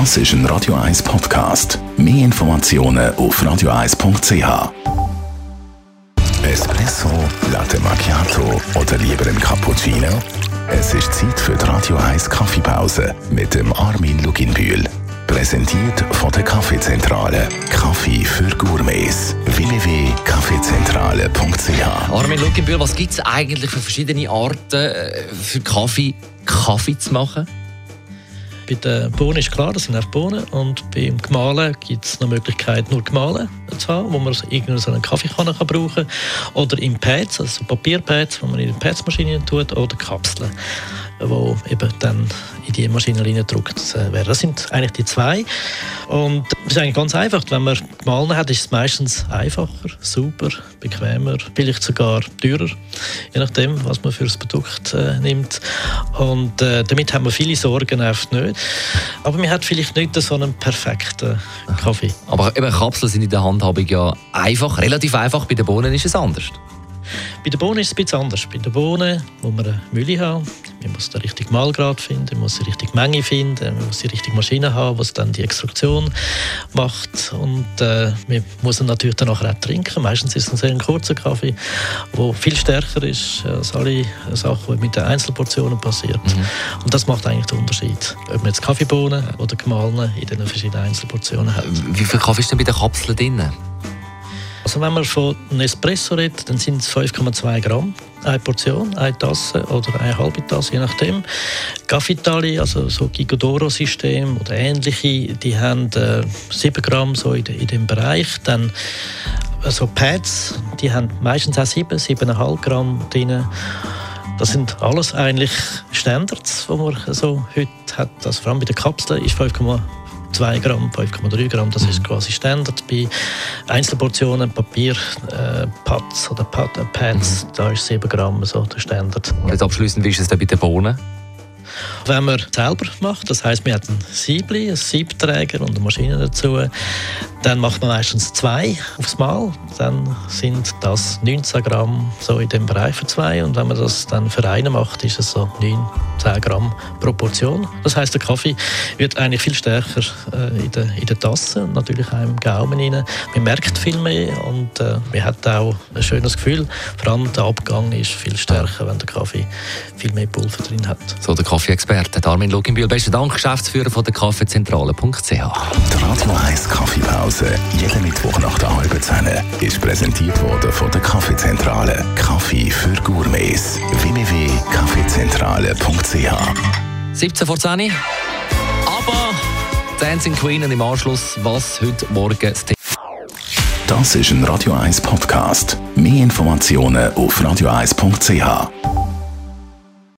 Das ist ein Radio 1 Podcast. Mehr Informationen auf radio1.ch. Espresso, Latte Macchiato oder lieber ein Cappuccino? Es ist Zeit für die Radio 1 Kaffeepause mit dem Armin Luginbühl. Präsentiert von der Kaffeezentrale. Kaffee für Gourmets. www.kaffeezentrale.ch Armin Luckenbühl, was gibt es eigentlich für verschiedene Arten äh, für Kaffee, Kaffee zu machen? Bei den Bohnen ist klar, das sind auch Bohnen. Und beim Gemahlen gibt es die Möglichkeit, nur Gemahlen zu haben, wo man irgendeine so eine Kaffeekanne kann brauchen kann. Oder in Pads, also Papierpads, die man in die Padsmaschine tut, oder Kapseln wo eben dann in die Maschine reingedruckt äh, werden. Das sind eigentlich die zwei. Und es ist eigentlich ganz einfach. Wenn man gemahlen hat, ist es meistens einfacher, super, bequemer, vielleicht sogar teurer, je nachdem, was man für das Produkt äh, nimmt. Und äh, damit haben wir viele Sorgen oft nicht. Aber man hat vielleicht nicht so einen perfekten Kaffee. Aber eben Kapseln sind in der Handhabung ja einfach, relativ einfach. Bei den Bohnen ist es anders. Bei den Bohnen ist es ein bisschen anders. Bei den Bohnen muss man eine Mühle haben. Man muss den richtigen Mahlgrad finden, man muss die richtige Menge finden, man muss die richtige Maschine haben, die dann die Extraktion macht. Und äh, man muss ihn natürlich dann auch trinken. Meistens ist es ein sehr kurzer Kaffee, der viel stärker ist als alle Sachen, die mit den Einzelportionen passieren. Mhm. Und das macht eigentlich den Unterschied. Ob man jetzt Kaffeebohnen oder gemahlene in den verschiedenen Einzelportionen hat. Wie viel Kaffee ist denn bei den Kapseln drin? Also wenn man von einem Espresso redet, dann sind es 5,2 Gramm eine Portion, eine Tasse oder eine halbe Tasse, je nachdem. Cafitali, also so Gigodoro-System oder ähnliche, die haben äh, 7 Gramm so in, in dem Bereich. Dann also Pads, die haben meistens auch 7, 7,5 Gramm drin. Das sind alles eigentlich Standards, die man so heute hat. Also vor allem bei den Kapseln ist 5,2 2 Gramm, 5,3 Gramm, das ist mhm. quasi Standard. Bei Einzelportionen, Papier, äh, Pads oder Pad, äh, Pads, mhm. da ist 7 Gramm so der Standard. Und jetzt abschließend, wie ist es denn bei den Bohnen? Wenn man selber macht, das heißt, man hat ein Siebli, einen Siebträger und eine Maschine dazu, dann macht man meistens zwei aufs Mal. Dann sind das 19 Gramm so in dem Bereich für zwei. Und wenn man das dann für einen macht, ist es so 9, 10 Gramm Proportion. Das heißt, der Kaffee wird eigentlich viel stärker äh, in, der, in der Tasse und natürlich auch im Gaumen rein. Man merkt viel mehr und äh, man hat auch ein schönes Gefühl. Vor allem der Abgang ist viel stärker, wenn der Kaffee viel mehr Pulver drin hat. So der Kaffee-Experte Armin Luginbühl. Besten Dank, Geschäftsführer von der Kaffeezentrale.ch. Die Radio 1 Kaffeepause Pause, jeden Mittwoch nach der halben Zehn, ist präsentiert worden von der Kaffeezentrale. Kaffee für Gourmets. www.kaffeezentrale.ch 17 vor 10 Aber Dancing Queen und im Anschluss, was heute Morgen das Das ist ein Radio 1 Podcast. Mehr Informationen auf radio1.ch.